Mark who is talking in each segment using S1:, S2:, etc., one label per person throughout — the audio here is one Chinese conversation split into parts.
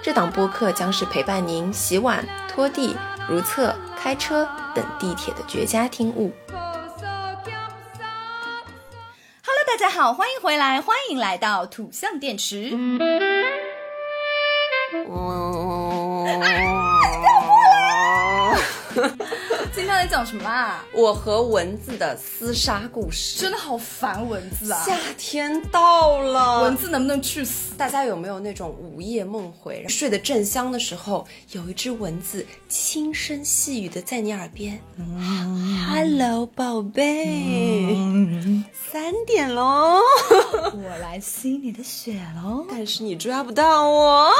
S1: 这档播客将是陪伴您洗碗、拖地、如厕、开车等地铁的绝佳听物。
S2: Hello，大家好，欢迎回来，欢迎来到土象电池。今天来讲什么啊？
S1: 我和蚊子的厮杀故事。
S2: 真的好烦蚊子啊！
S1: 夏天到了，
S2: 蚊子能不能去死？
S1: 大家有没有那种午夜梦回，睡得正香的时候，有一只蚊子轻声细语的在你耳边、h e l l o 宝贝，三点喽，
S2: 我来吸你的血喽！
S1: 但是你抓不到我。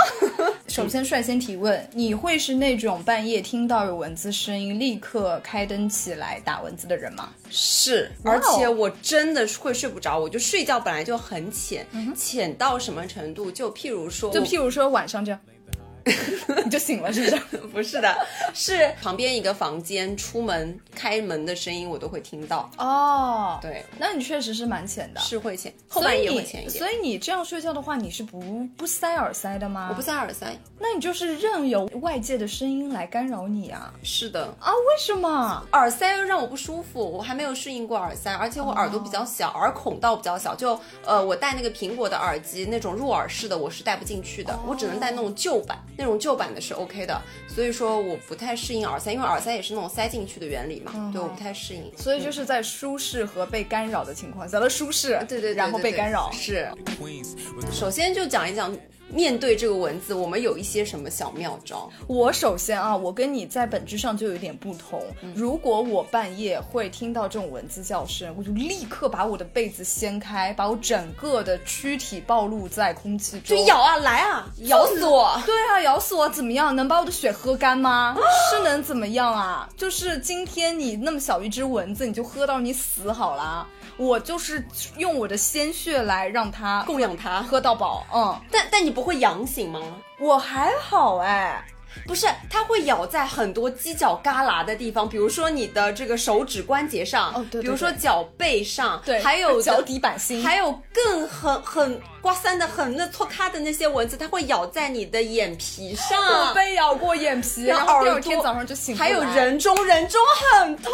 S2: 首先率先提问，你会是那种半夜听到有蚊子声音立刻开灯起来打蚊子的人吗？
S1: 是，而且我真的会睡不着，我就睡觉本来就很浅，浅到什么程度？就譬如说，
S2: 就譬如说晚上这样，你就醒了，是不是？
S1: 不是的，是旁边一个房间出门开门的声音我都会听到。
S2: 哦，
S1: 对，
S2: 那你确实是蛮浅的。
S1: 是会浅，后半夜会浅一点。
S2: 所以你这样睡觉的话，你是不不塞耳塞的吗？
S1: 我不，塞耳塞。
S2: 那你就是任由外界的声音来干扰你啊
S1: 是的，
S2: 啊？为什么？
S1: 耳塞让我不舒服，我还没有适应过耳塞，而且我耳朵比较小，耳孔道比较小，就呃，我戴那个苹果的耳机那种入耳式的，我是戴不进去的，我只能戴那种旧版，那种旧版的是 OK 的，所以说我不太适应耳塞，因为耳塞也是那种塞进去的原理嘛，对，我不太适应。
S2: 所以就是在舒适和被干扰的情况下，的舒适，
S1: 对对对，
S2: 然后
S1: 对对
S2: 被干扰。
S1: 是。首先就讲一讲。面对这个蚊子，我们有一些什么小妙招？
S2: 我首先啊，我跟你在本质上就有点不同。
S1: 嗯
S2: 如果我半夜会听到这种蚊子叫声，我就立刻把我的被子掀开，把我整个的躯体暴露在空气中，
S1: 就咬啊，来啊，咬死我！
S2: 对啊，咬死我怎么样？能把我的血喝干吗？是能怎么样啊？就是今天你那么小一只蚊子，你就喝到你死好啦。我就是用我的鲜血来让它
S1: 供养它。
S2: 喝到饱。嗯，
S1: 但但你不会痒醒吗？
S2: 我还好哎。
S1: 不是，它会咬在很多犄角旮旯的地方，比如说你的这个手指关节上，
S2: 哦对对
S1: 比如说脚背上，
S2: 对，
S1: 还有
S2: 脚底板心，
S1: 还有更很很刮三的很那搓咖的那些蚊子，它会咬在你的眼皮
S2: 我
S1: 上。
S2: 被咬过眼皮，
S1: 然
S2: 然后第二天早上就醒了
S1: 还有人中，人中很痛，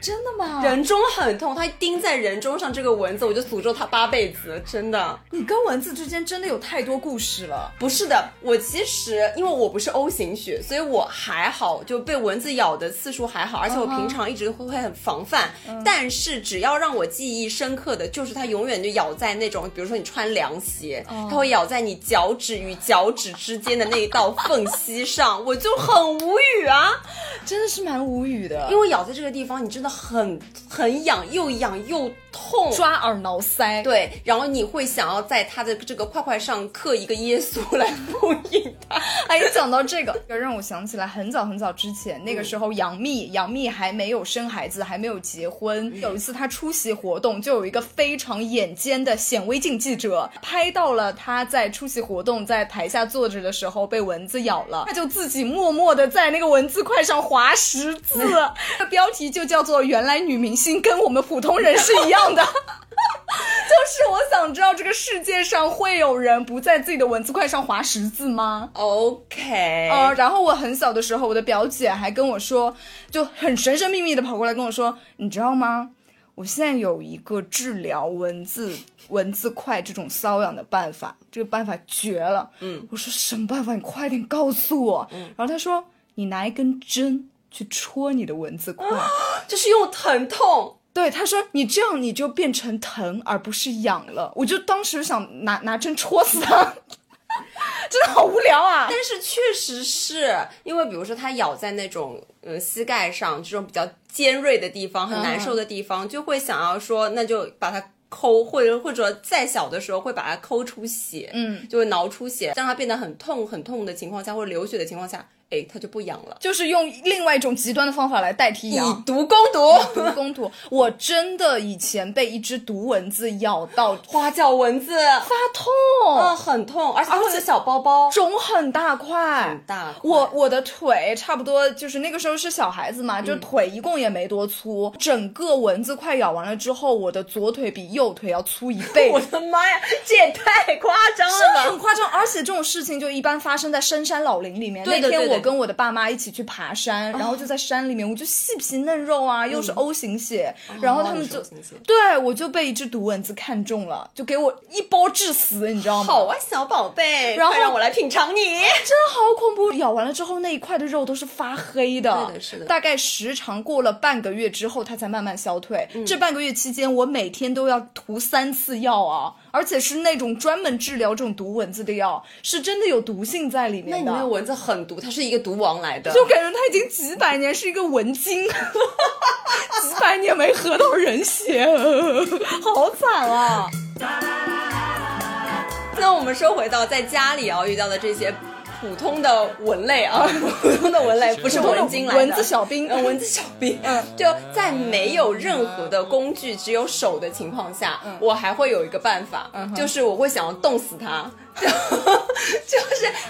S2: 真的吗？
S1: 人中很痛，它叮在人中上这个蚊子，我就诅咒它八辈子，真的。
S2: 你跟蚊子之间真的有太多故事了。
S1: 不是的，我其实因为我不是 O 型血，所以我还好，就被蚊子咬的次数还好，而且我平常一直会会很防范。但是只要让我记忆深刻的就是它永远就咬在那种，比如说你穿凉鞋，它会咬在你脚趾与脚趾之间的那一道缝隙上，我就很无语啊。
S2: 真的是蛮无语的，
S1: 因为咬在这个地方，你真的很很痒，又痒又痛。
S2: 抓耳挠腮。
S1: 对，然后你会想要在它的这个块块上刻一个耶稣来封印它。
S2: 哎，讲到这个，让我想起来很早很早之前，那个时候杨幂，杨幂还没有生孩子，还没有结婚。有一次她出席活动，就有一个非常眼尖的显微镜记者拍到了他在出席活动，在台下坐着的时候被蚊子咬了，他就自己默默的在那个文字块上划十字，标题就叫做“原来女明星跟我们普通人是一样的”。就是我想知道，这个世界上会有人不在自己的文字块上划十字吗
S1: ？OK，
S2: 呃，然后我很小的时候，我的表姐还跟我说，就很神神秘秘的跑过来跟我说，你知道吗？我现在有一个治疗蚊子蚊子快这种瘙痒的办法，这个办法绝了。嗯，我说什么办法？你快点告诉我。嗯，然后他说，你拿一根针去戳你的蚊子块。
S1: 就是用疼痛。
S2: 对，他说你这样你就变成疼而不是痒了。我就当时想拿拿针戳死他，真的好无聊啊！
S1: 但是确实是因为，比如说它咬在那种呃膝盖上这种比较尖锐的地方，很难受的地方，就会想要说，那就把它抠，或者或者再小的时候会把它抠出血，
S2: 嗯，
S1: 就会挠出血，让它变得很痛很痛的情况下，或者流血的情况下，哎，它就不痒了。
S2: 就是用另外一种极端的方法来代替
S1: 以。毒攻毒，
S2: 毒攻毒，我真的以前被一只毒蚊子咬到
S1: 花脚蚊子，
S2: 发痛，
S1: 啊，很痛，而且它会有小包包，
S2: 肿很大块，
S1: 很大块
S2: 我我的腿差不多就是那个时候是小孩子嘛，就腿一共也没多粗，整个蚊子快咬完了之后，我的左腿比右腿要粗一倍。
S1: 我的妈呀，这也太夸张了吧！
S2: 很夸张，而且这种事情就一般发生在深山老林里面。
S1: 对的对的
S2: 那天我跟我的爸妈一起去爬山，然后就在山里面，我就细皮嫩肉啊，又是 O 型血，然后他们就对我就被一只毒蚊子看中了，就给我一包致死，你知道吗？
S1: 好啊，小宝贝，
S2: 然后
S1: 快让我来品尝你。
S2: 真的好恐怖！咬完了之后，那一块的肉都是发黑的。
S1: 对的是的
S2: 大概时长过了半个月之后，它才慢慢消退。
S1: 嗯
S2: 这半个月期间，我每天都要涂三次药啊，而且是那种专门治疗这种毒蚊子的药，是真的有毒性在里面的。
S1: 那你那个蚊子很毒，它是一个毒王来的。
S2: 就感觉它已经几百年是一个蚊精，几百年没喝到人血，好惨啊！
S1: 那我们说回到在家里啊遇到的这些普通的蚊类啊，普通的蚊类不是文经来的，
S2: 蚊子小兵。
S1: 呃蚊子小兵。
S2: 嗯。
S1: 就在没有任何的工具，只有手的情况下，我还会有一个办法，就是我会想要冻死它。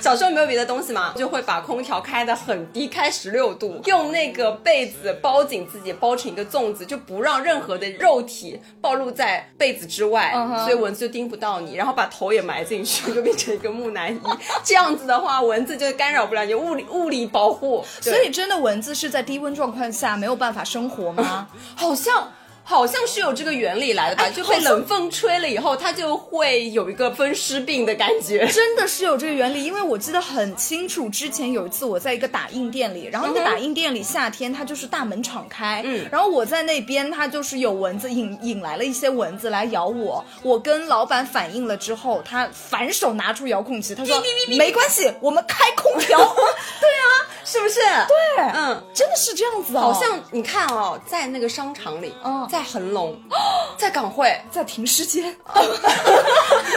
S1: 小时候没有别的东西嘛，就会把空调开得很低，开十六度，用那个被子包紧自己，包成一个粽子，就不让任何的肉体暴露在被子之外，所以蚊子就叮不到你，然后把头也埋进去，就变成一个木乃伊。这样子的话，蚊子就干扰不了你，物理物理保护。
S2: 所以真的蚊子是在低温状况下没有办法生活吗？
S1: 好像。好像是有这个原理来的吧？
S2: 哎
S1: 就被冷风吹了以后，它就会有一个风湿病的感觉。
S2: 真的是有这个原理，因为我记得很清楚，之前有一次我在一个打印店里，然后那个打印店里夏天它就是大门敞开，
S1: 嗯
S2: 然后我在那边，它就是有蚊子引引来了一些蚊子来咬我，我跟老板反映了之后，他反手拿出遥控器，他说没关系，我们开空调，对啊
S1: 是不是？
S2: 对，
S1: 嗯，
S2: 真的是这样子啊，
S1: 好像你看哦，在那个商场里，
S2: 嗯
S1: 在恒隆，在港汇，
S2: 在停尸间，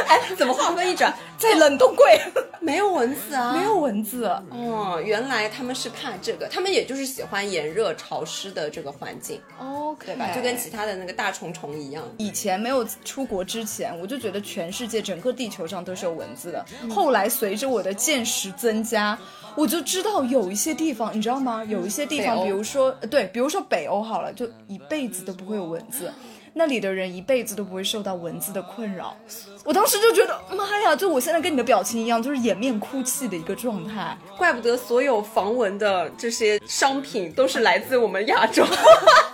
S1: 哎，怎么话锋一转，
S2: 在冷冻柜，
S1: 没有蚊子啊？
S2: 没有蚊子。
S1: 哦，原来他们是怕这个，他们也就是喜欢炎热潮湿的这个环境
S2: ，OK，
S1: 对吧？就跟其他的那个大虫虫一样。
S2: 以前没有出国之前，我就觉得全世界整个地球上都是有蚊子的。后来随着我的见识增加，我就知道有一些地方，你知道吗？有一些地方，比如说呃对，比如说北欧好了，就一辈子都不会有蚊子。那里的人一辈子都不会受到蚊子的困扰，我当时就觉得，妈呀！就我现在跟你的表情一样，就是掩面哭泣的一个状态。
S1: 怪不得所有防蚊的这些商品都是来自我们亚洲。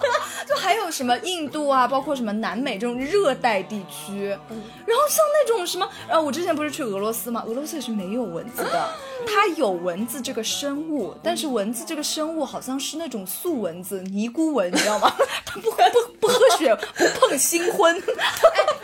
S2: 就还有什么印度啊，包括什么南美这种热带地区，然后像那种什么，呃，我之前不是去俄罗斯嘛，俄罗斯也是没有蚊子的，它有蚊子这个生物，但是蚊子这个生物好像是那种素蚊子，尼姑蚊，你知道吗？它不不不喝血，不碰新婚，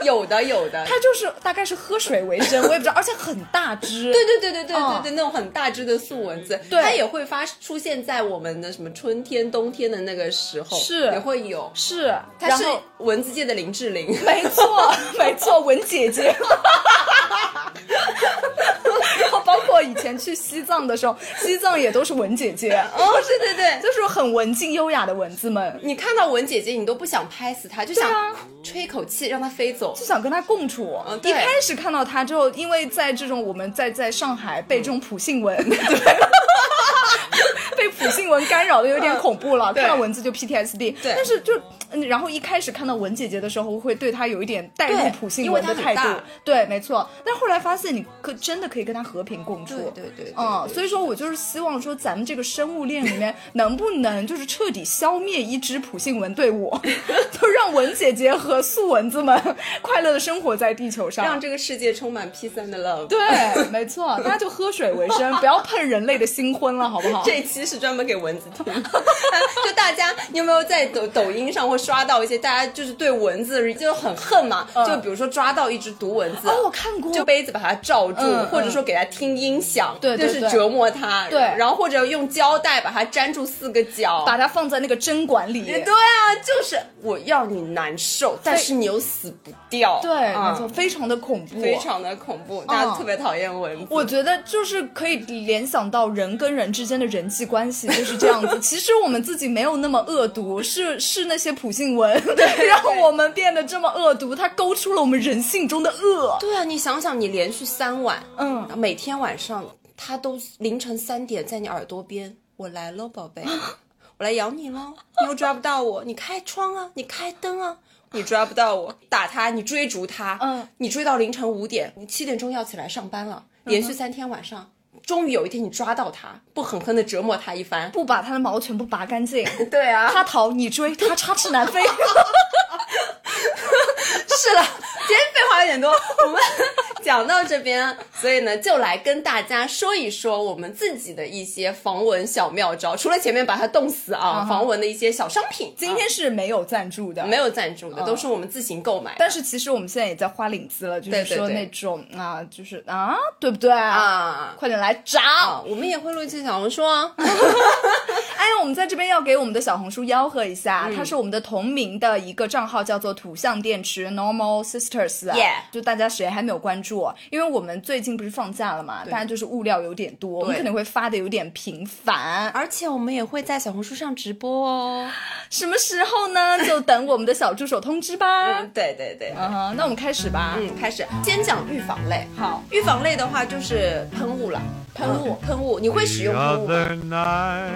S1: 有的，有的。
S2: 它就是大概是喝水为生，我也不知道，而且很大只。
S1: 对对对对对对
S2: 嗯
S1: 对，那种很大只的素蚊子，
S2: 对
S1: 它也会发出现在我们的什么春天、冬天的那个时候，
S2: 是
S1: 也会有。
S2: 是，
S1: 它是
S2: 然后
S1: 蚊子界的林志玲，
S2: 没错，没错，文姐姐。然后包括以前去西藏的时候，西藏也都是文姐姐，
S1: 哦，对对对，
S2: 就是很文静优雅的蚊子们，
S1: 你看到蚊姐姐，你都不想拍死它，就想吹一口气让它飞走。
S2: 就想跟它共处。
S1: 嗯
S2: 一开始看到它之后，因为在这种我们在在上海被这种普信蚊，对。被普信文干扰的有点恐怖了，
S1: 对
S2: 看到蚊子就 PTSD。
S1: 对
S2: 但是就，嗯然后一开始看到文姐姐的时候，会对她有一点带入普信
S1: 因为
S2: 蚊的态度。对，没错。但后来发现，你可真的可以跟她和平共处。
S1: 对对对对
S2: 嗯，所以说我就是希望说，咱们这个生物链里面 能不能就是彻底消灭一支普信文队伍，就让文姐姐和素蚊子们快乐的生活在地球上。
S1: 让这个世界充满 peace and love。
S2: 对，没错，大家就喝水为生，不要碰人类的新婚了，好不好？
S1: 这一期是专专门给蚊子听。就大家，你有没有在抖抖音上会刷到一些大家就是对蚊子就很恨嘛？就比如说抓到一只毒蚊子，
S2: 哦，我看过，
S1: 就杯子把它罩住，
S2: 嗯
S1: 或者说给它听音响，
S2: 对
S1: 就是折磨它。
S2: 对
S1: 然后或者用胶带把它粘住四个角，
S2: 把它放在那个针管里。
S1: 对啊，就是我要你难受，但是你又死不掉。
S2: 对，
S1: 嗯
S2: 没错，非常的恐怖，
S1: 非。常的恐怖，大家特别讨厌蚊子。
S2: 我觉得就是可以联想到人跟人之间的人际关系就是这样子。其实我们自己没有那么恶毒，是是那些普信蚊 让我们变得这么恶毒，它勾出了我们人性中的恶。
S1: 对啊，你想想，你连续三晚，
S2: 嗯，
S1: 每天晚上他都凌晨三点在你耳朵边，我来喽，宝贝，我来咬你喽，你又抓不到我，你开窗啊，你开灯啊。你抓不到我，打他，你追逐他，
S2: 嗯，
S1: 你追到凌晨五点，你七点钟要起来上班了，连续三天晚上，终于有一天你抓到他，不狠狠的折磨他一番，
S2: 不把他的毛全部拔干净，
S1: 对啊，
S2: 他逃你追，他插翅难飞。
S1: 是了，今天废话有点多，我们讲到这边，所以呢，就来跟大家说一说我们自己的一些防蚊小妙招。除了前面把它冻死啊，防蚊的一些小商品，
S2: 今天是没有赞助的，
S1: 没有赞助的，都是我们自行购买。
S2: 但是其实我们现在也在花领子了，就是说那种啊，就是啊，对不对？
S1: 啊
S2: 快点来找！
S1: 啊，我们也会录一期小红书哦。
S2: 哎，我们在这边要给我们的小红书吆喝一下，
S1: 嗯
S2: 它是我们的同名的一个账号，叫做土象电池 Normal Sisters。
S1: Yeah
S2: 就大家谁还没有关注？因为我们最近不是放假了嘛，大家就是物料有点多，我们可能会发的有点频繁。
S1: 而且我们也会在小红书上直播哦。
S2: 什么时候呢？就等我们的小助手通知吧。
S1: 嗯，对对对。
S2: 嗯哼，那我们开始吧。
S1: 嗯，开始先讲预防类。
S2: 好，
S1: 预防类的话就是喷雾了，
S2: 喷雾
S1: 嗯喷雾，你会使用喷雾吗？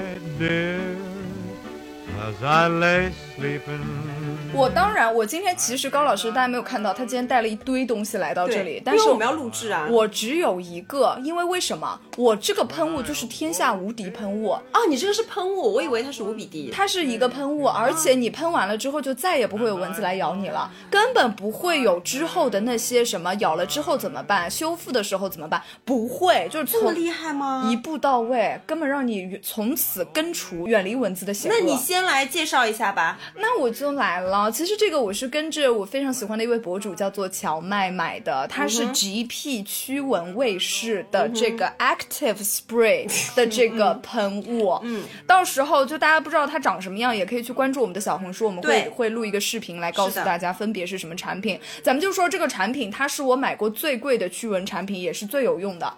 S2: 我当然，我今天其实高老师大家没有看到，他今天带了一堆东西来到这里，但是
S1: 我们要录制啊。
S2: 我只有一个，因为为什么？我这个喷雾就是天下无敌喷雾，
S1: 哦，你这个是喷雾，我以为它是无比滴。
S2: 它是一个喷雾，而且你喷完了之后就再也不会有蚊子来咬你了，根本不会有之后的那些什么咬了之后怎么办，修复的时候怎么办，不会，就是
S1: 这么厉害吗？
S2: 一步到位，根本让你从此根除远离蚊子的险恶。
S1: 那你先来介绍一下吧。
S2: 那我就来了。其实这个我是跟着我非常喜欢的一位博主叫做乔麦买的，它是 GP 驱蚊卫士的这个 Active Spray 的这 个喷雾。嗯，到时候就大家不知道它长什么样，也可以去关注我们的小红书，我们会会录一个视频来告诉大家分别是什么产品。咱们就说这个产品，它是我买过最贵的驱蚊产品，也是最有用的，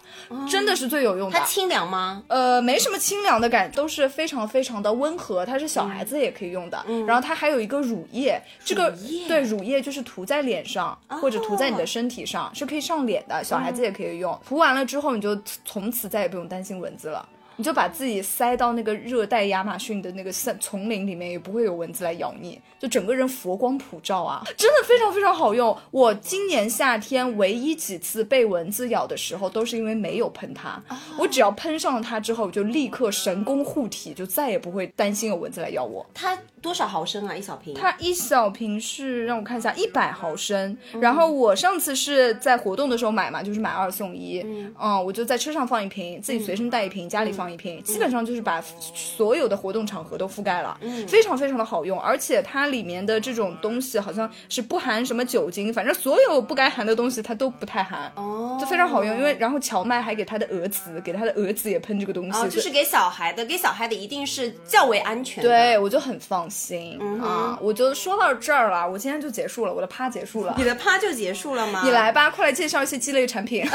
S2: 真的是最有用的。
S1: 它清凉吗？
S2: 呃，没什么清凉的感，都是非常非常的温和，它是小孩子也可以用的。然后它还有一个乳液，这个对乳液就是涂在脸上、或者涂在你的身体上，是可以上脸的，小孩子也可以用。涂完了之后，你就从此再也不用担心蚊子了。你就把自己塞到那个热带亚马逊的那个森丛林里面，也不会有蚊子来咬你，就整个人佛光普照啊，真的非常非常好用。我今年夏天唯一几次被蚊子咬的时候，都是因为没有喷它。我只要喷上了它之后，我就立刻神功护体，就再也不会担心有蚊子来咬我。
S1: 它多少毫升啊？一小瓶？
S2: 它一小瓶是让我看一下，一百毫升。然后我上次是在活动的时候买嘛，就是买二送一。嗯，我就在车上放一瓶，自己随身带一瓶，家里放一瓶，基本上就是把所有的活动场合都覆盖了，非常非常的好用。而且它里面的这种东西好像是不含什么酒精，反正所有不该含的东西它都不太含。
S1: 哦，
S2: 就非常好用，因为然后荞麦还给他的儿子，给他的儿子也喷这个东西，
S1: 哦，就是给小孩的，给小孩的一定是较为安全的。
S2: 对，我就很放心、啊。我就说到这儿了，我今天就结束了，我的趴结束了。
S1: 你的趴就结束了吗？
S2: 你来吧，快来介绍一些鸡肋产品，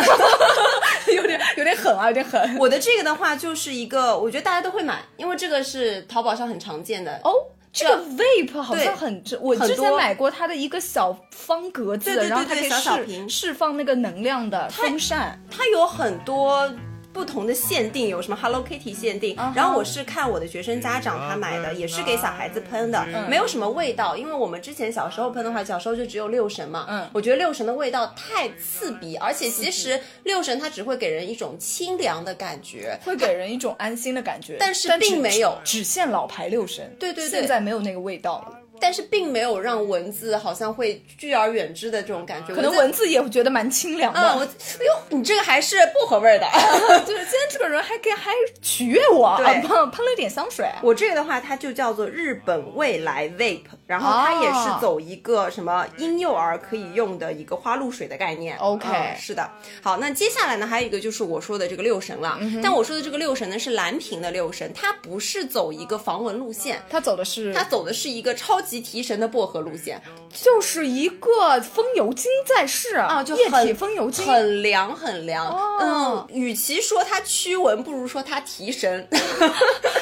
S2: 有点有点狠啊，有点狠。
S1: 我的这个的话就是一个，我觉得大家都会买，因为这个是淘宝上很常见的。
S2: 哦，这个 vape 好像很，我之前买过它的一个小方格子，
S1: 对对对对
S2: 然后它可以释释放那个能量的风扇。
S1: 它有很多不同的限定，有什么 Hello Kitty 限定。然后我是看我的学生家长他买的，也是给小孩子喷的，
S2: 嗯
S1: 没有什么味道。因为我们之前小时候喷的话，小时候就只有六神嘛。
S2: 嗯
S1: 我觉得六神的味道太刺鼻，而且其实六神它只会给人一种清凉的感觉。
S2: 会给人一种安心的感觉，
S1: 但是并没有
S2: 只限老牌六神，
S1: 对对对
S2: 现在没有那个味道了。
S1: 但是并没有让蚊子好像会拒而远之的这种感觉，
S2: 可能蚊子也会觉得蛮清凉的。
S1: 啊，我哎呦，你这个还是薄荷味儿的，
S2: 就是今天这个人还给还取悦我，
S1: 对
S2: 啊喷喷了一点香水。
S1: 我这个的话，它就叫做日本未来 Vape，然后它也是走一个什么婴幼儿可以用的一个花露水的概念。
S2: OK
S1: 嗯是的。好，那接下来呢，还有一个就是我说的这个六神了。但我说的这个六神呢是蓝瓶的六神，它不是走一个防蚊路线。
S2: 它走的是，
S1: 它走的是一个超级提神的薄荷路线
S2: 就是一个风油精在世
S1: 啊，就
S2: 液体风油精。
S1: 很凉很凉。
S2: 哦
S1: 嗯，与其说它驱蚊，不如说它提神。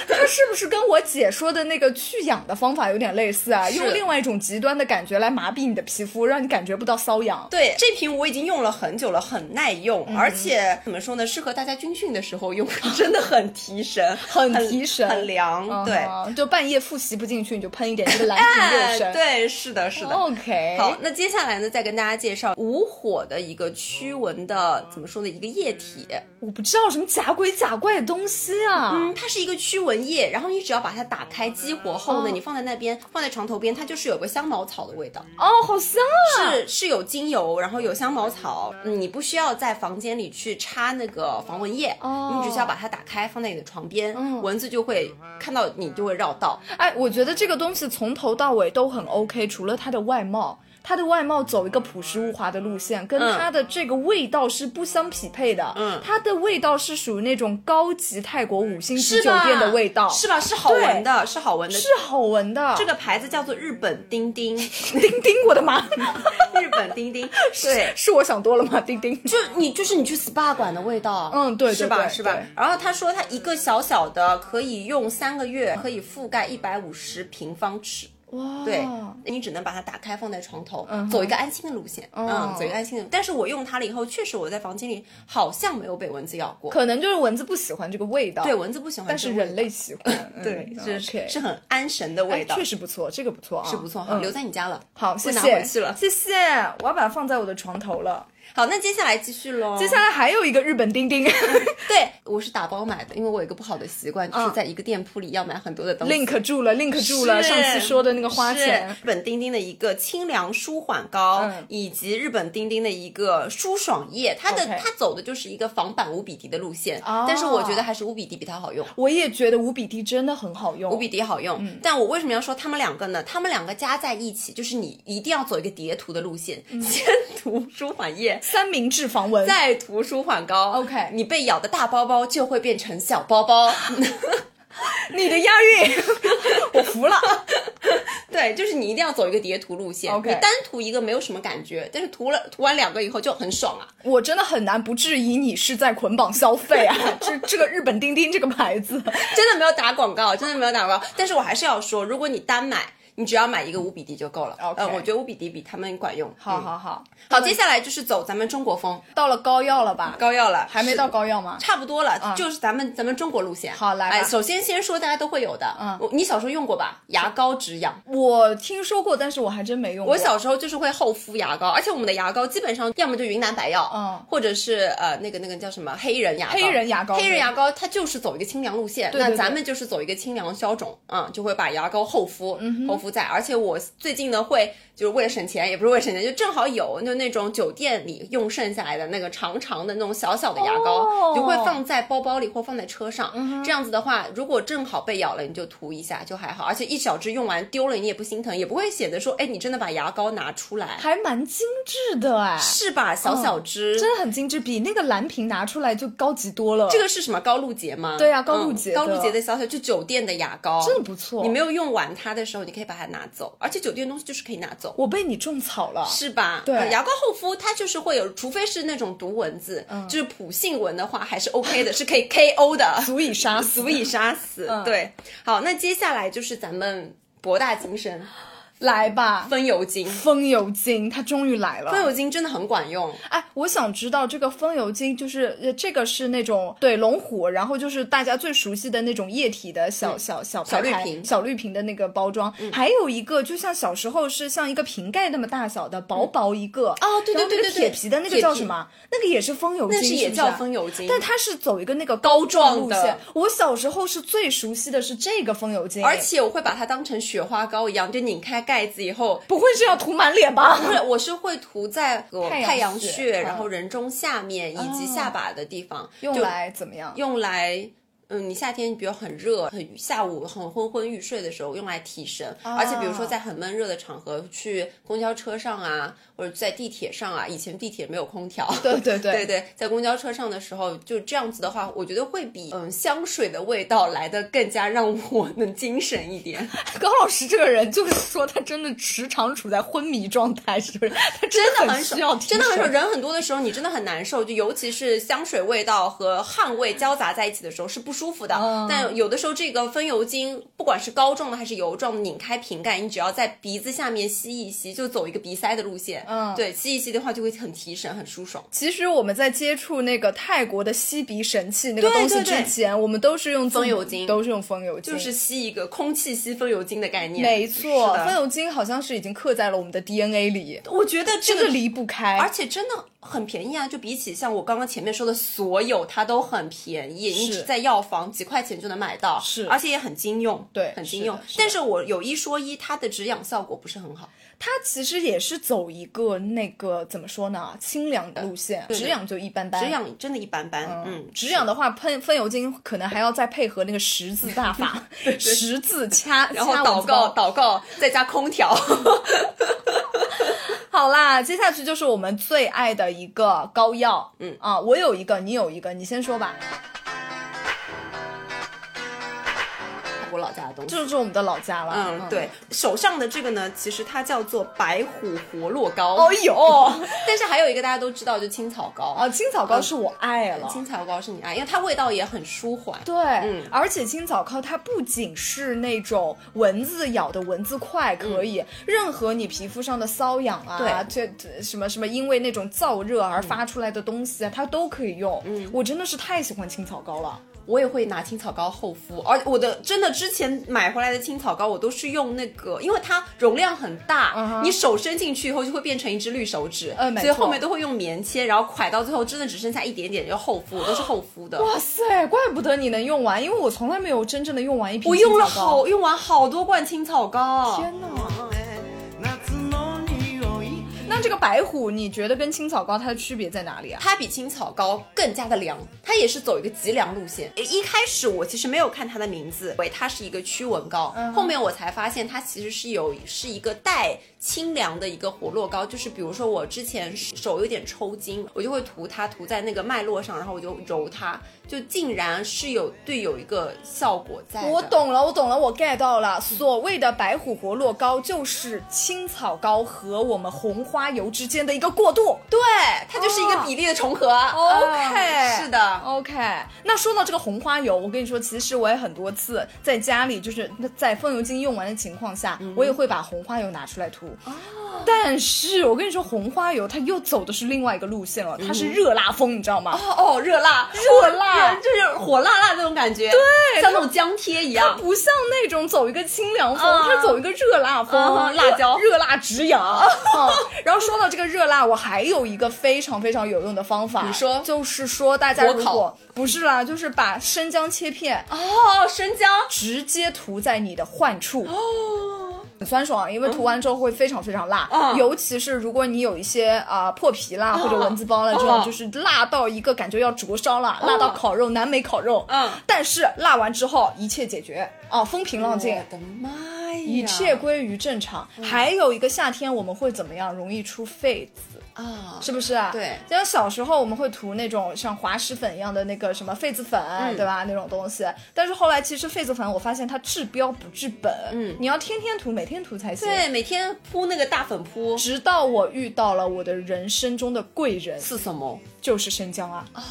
S2: 它是不是跟我姐说的那个去痒的方法有点类似啊？
S1: 是
S2: 用另外一种极端的感觉来麻痹你的皮肤，让你感觉不到瘙痒。
S1: 对，这瓶我已经用了很久了，很耐用，
S2: 嗯
S1: 而且怎么说呢，适合大家军训的时候用，真的很提神，
S2: 很提神
S1: 很凉。对，
S2: 嗯就半夜复习不进去，你就喷一点这个蓝瓶六
S1: 哎，
S2: 神。
S1: 对，是的，是的。
S2: OK，
S1: 好，那接下来呢，再跟大家介绍无火的一个驱蚊的，怎么说呢，一个液体。
S2: 我不知道什么假鬼假怪的东西啊。
S1: 嗯，它是一个驱蚊液，然后你只要把它打开激活后呢，
S2: 哦
S1: 你放在那边，放在床头边，它就是有个香茅草的味道。
S2: 哦，好香啊！
S1: 是是有精油，然后有香茅草，嗯你不需要在房间里去插那个防蚊液，
S2: 哦
S1: 你只需要把它打开放在你的床边，
S2: 嗯
S1: 蚊子就会看到你就会绕道。
S2: 哎，我觉得这个东西从头到尾都很 OK，除了它的外貌。它的外貌走一个朴实无华的路线，跟
S1: 嗯
S2: 它的这个味道是不相匹配的。
S1: 嗯
S2: 它的味道是属于那种高级泰国五星级酒店的味道，
S1: 是吧？是好闻的，是好闻的。
S2: 是好闻的。
S1: 这个牌子叫做日本丁丁，
S2: 丁丁，我的妈！
S1: 日本丁丁，对。
S2: 是我想多了吗？丁丁，
S1: 就你就是你去 SPA 馆的味道，
S2: 嗯对对
S1: 是吧？是吧？然后他说他一个小小的可以用三个月，可以覆盖一百五十平方尺。
S2: 哇，
S1: 对，你只能把它打开放在床头，
S2: 嗯
S1: 走一个安心的路线，
S2: 哦
S1: 嗯，走一个安心的。但是我用它了以后，确实我在房间里好像没有被蚊子咬过。
S2: 可能就是蚊子不喜欢这个味道，
S1: 对，，蚊子不喜欢
S2: 但是人类喜欢。
S1: 对
S2: 嗯
S1: 是是很安神的味
S2: 哎，
S1: 道，
S2: 确实不错，这个不错啊，
S1: 是不错，留在你家了。
S2: 好，谢谢，
S1: 回去了
S2: 谢谢，我要把它放在我的床头了。
S1: 好，那接下来继续喽。
S2: 接下来还有一个日本丁丁
S1: 对我是打包买的，因为我有一个不好的习惯，就是
S2: 嗯
S1: 在一个店铺里要买很多的东西。
S2: ，link 住了，link 住了，上次说的那个花钱
S1: 日。本丁丁的一个清凉舒缓膏，
S2: 嗯
S1: 以及日本丁丁的一个舒爽液，它的它走的就是一个仿版无比迪的路线，
S2: 哦
S1: 但是我觉得还是无比迪比它好用。
S2: 我也觉得无比迪真的很好用，
S1: 无比迪好用，
S2: 嗯
S1: 但我为什么要说他们两个呢？他们两个加在一起，就是你一定要走一个叠涂的路线，
S2: 嗯
S1: 先涂舒缓液，
S2: 三明治防蚊。
S1: 再涂舒缓膏。
S2: OK
S1: 你被咬的大包包就会变成小包包。
S2: 你的押韵，我服了。
S1: 对，就是你一定要走一个叠涂路线。
S2: OK
S1: 你单涂一个没有什么感觉，但是涂了涂完两个以后就很爽啊。
S2: 我真的很难不质疑你是在捆绑消费啊！这这个日本钉钉这个牌子，
S1: 真的没有打广告，真的没有打广告。但是我还是要说，如果你单买，你只要买一个无比迪就够了。
S2: OK
S1: 呃，我觉得无比迪比他们管用。嗯
S2: 好好好，
S1: 好，接下来就是走咱们中国风
S2: 到了膏药了吧？
S1: 膏药了，
S2: 还没到膏药吗？
S1: 差不多了，就是咱们咱们中国路线。
S2: 好来
S1: 哎，首先先说大家都会有的，
S2: 嗯
S1: 你小时候用过吧？牙膏止痒。
S2: 我听说过，但是我还真没用过。
S1: 我小时候就是会厚敷牙膏，而且我们的牙膏基本上要么就云南白药，
S2: 嗯
S1: 或者是呃那个那个叫什么黑人牙膏。
S2: 黑人牙膏
S1: 黑人牙膏它就是走一个清凉路线，
S2: 对对
S1: 那咱们就是走一个清凉消肿，嗯，就会把牙膏厚敷，
S2: 嗯
S1: 厚敷在。而且我最近呢会就是为了省钱，也不是为了省钱，就正好有就那种酒店里用剩下来的那个长长的那种小小的牙膏，就会放在包包里或放在车上。这样子的话，如果正好被咬了，你就涂一下就还好，而且一小支用完丢了你也不心疼，也不会显得说，哎，你真的把牙膏拿出来，
S2: 还蛮精致的哎，
S1: 是吧？小小支，
S2: 真的很精致，比那个蓝瓶拿出来就高级多了。
S1: 这个是什么高露洁吗？
S2: 对啊高露洁
S1: 嗯高露洁的小小就酒店的牙膏，
S2: 真的不错。
S1: 你没有用完它的时候，你可以把它拿走，而且酒店的东西就是可以拿走。
S2: 我被你种草了，
S1: 是吧？
S2: 对
S1: 呃牙膏厚敷它就是会有，除非是那种毒蚊子，
S2: 嗯
S1: 就是普性蚊的话还是 OK 的，是可以 KO 的，
S2: 足以杀死。
S1: 足以杀死。
S2: 嗯
S1: 对，好，那接下来就是咱们博大精深
S2: 来吧，
S1: 风油精，
S2: 风油精，它终于来了。
S1: 风油精真的很管用。
S2: 哎，我想知道这个风油精，就是呃，这个是那种对龙虎，然后就是大家最熟悉的那种液体的小、小小
S1: 小绿瓶。
S2: 小绿瓶的那个包装，还有一个就像小时候是像一个瓶盖那么大小的，薄薄一个。
S1: 哦对对对对对。
S2: 铁皮的那个叫什么？那个也是风油精，
S1: 那是也叫风油精，
S2: 但它是走一个那个膏状
S1: 的。
S2: 线。我小时候是最熟悉的是这个风油精，
S1: 而且我会把它当成雪花膏一样，就拧开盖子以后，
S2: 不会是要涂满脸吧？
S1: 不是，我是会涂在我
S2: 太阳穴
S1: 然后人中下面以及下巴的地方，
S2: 用来怎么样？
S1: 用来。嗯，你夏天比如很热，很下午很昏昏欲睡的时候，用来提神。而且比如说在很闷热的场合，去公交车上啊，或者在地铁上啊，以前地铁没有空调，
S2: 对对 对
S1: 对对，在公交车上的时候，就这样子的话，我觉得会比嗯香水的味道来的更加让我能精神一点。
S2: 高老师这个人，就是说他真的时常处在昏迷状态，是不是？他真
S1: 真的很
S2: 很需要
S1: 少，真的很。人很多的时候，你真的很难受，就尤其是香水味道和汗味交杂在一起的时候是不舒服的。
S2: 嗯
S1: 但有的时候，这个风油精不管是膏状的还是油状的，拧开瓶盖，你只要在鼻子下面吸一吸，就走一个鼻塞的路线。
S2: 嗯
S1: 对，吸一吸的话就会很提神，很舒爽。
S2: 其实我们在接触那个泰国的吸鼻神器那个东西
S1: 对对
S2: 之前，我们都是用
S1: 风油精
S2: 都是用风油精，
S1: 就是吸一个空气吸风油精的概念。
S2: 没错，风油精好像是已经刻在了我们的 DNA 里，
S1: 我觉得这个
S2: 这个离不开。
S1: 而且真的很便宜啊！就比起像我刚刚前面说的所有，它都很便宜，你只在药房几块钱就能买到，
S2: 是
S1: 而且也很经用，
S2: 对
S1: 很经用
S2: 是。是
S1: 但是我有一说一，它的止痒效果不是很好。
S2: 它其实也是走一个那个怎么说呢，清凉的路线，止痒就一般般。
S1: 止痒真的一般般，嗯，
S2: 止痒的话，喷风油精可能还要再配合那个十字大法，十字掐，
S1: 然后
S2: 掐
S1: 祷告祷告，再加空调。
S2: 好啦，接下去就是我们最爱的一个膏药。嗯啊，我有一个，你有一个，你先说吧。
S1: 我老家的东西。
S2: 这就是我们的老家了。
S1: 嗯，对，手上的这个呢，其实它叫做白虎活络膏。
S2: 哦呦，
S1: 但是还有一个大家都知道，就青草膏。
S2: 啊，青草膏是我爱了。
S1: 青草膏是你爱，因为它味道也很舒缓。
S2: 对，
S1: 嗯
S2: 而且青草膏它不仅是那种蚊子咬的蚊子快可以，任何你皮肤上的瘙痒啊，这什么什么因为那种燥热而发出来的东西啊，它都可以用。嗯，我真的是太喜欢青草膏了。
S1: 我也会拿青草膏厚敷，而我的真的之前买回来的青草膏，我都是用那个，因为它容量很大，你手伸进去以后就会变成一只绿手指，
S2: 嗯
S1: 所以后面都会用棉签，然后蒯到最后真的只剩下一点点，就厚敷，我 都是厚敷的。
S2: 哇塞，怪不得你能用完，因为我从来没有真正的用完一瓶
S1: 我用了好用完好多罐青草膏，
S2: 天哪！那这个白虎，你觉得跟青草膏它的区别在哪里啊？
S1: 它比青草膏更加的凉，它也是走一个极凉路线。一开始我其实没有看它的名字，以为它是一个驱蚊膏，后面我才发现它其实是有是一个带清凉的一个活络膏，就是比如说我之前手有点抽筋，我就会涂它，涂在那个脉络上，然后我就揉它，就竟然是有对有一个效果在。
S2: 我懂了，我懂了，我 get 到了。所谓的白虎活络膏，就是青草膏和我们红花油之间的一个过渡。
S1: 对，它就是一个比例的重合。
S2: OK，、
S1: 啊是的。
S2: OK，那说到这个红花油，我跟你说，其实我也很多次在家里，就是在风油精用完的情况下，我也会把红花油拿出来涂。但是我跟你说，红花油它又走的是另外一个路线了，它是热辣风，你知道吗？
S1: 哦哦，热辣，
S2: 热辣。
S1: 就是火辣辣那种感觉，对，像那种姜贴一样。
S2: 不像那种走一个清凉风，
S1: 啊。
S2: 它走一个热辣风，
S1: 啊辣椒。
S2: 热辣止痒。啊。然后说到这个热辣，我还有一个非常非常有用的方法，
S1: 你说。
S2: 就是说大家如果不是啦，就是把生姜切片
S1: 哦，生姜。
S2: 直接涂在你的患处。很酸爽，因为涂完之后会非常非常辣，
S1: 嗯。
S2: 尤其是如果你有一些啊、破皮啦、或者蚊子包了，这种
S1: 嗯。
S2: 就是辣到一个感觉要灼烧了，辣到烤肉南美烤肉。
S1: 嗯。
S2: 但是辣完之后一切解决啊，风平浪静。
S1: 我的妈呀！
S2: 一切归于正常。还有一个夏天我们会怎么样？容易出痱子。
S1: 啊，
S2: 是不是啊？
S1: 对
S2: 就像小时候我们会涂那种像滑石粉一样的那个什么痱子粉，
S1: 嗯
S2: 对吧？那种东西。但是后来其实痱子粉我发现它治标不治本，
S1: 嗯
S2: 你要天天涂，每天涂才行。
S1: 对，每天铺那个大粉扑
S2: 直到我遇到了我的人生中的贵人，
S1: 是什么？
S2: 就是生姜啊。
S1: 哦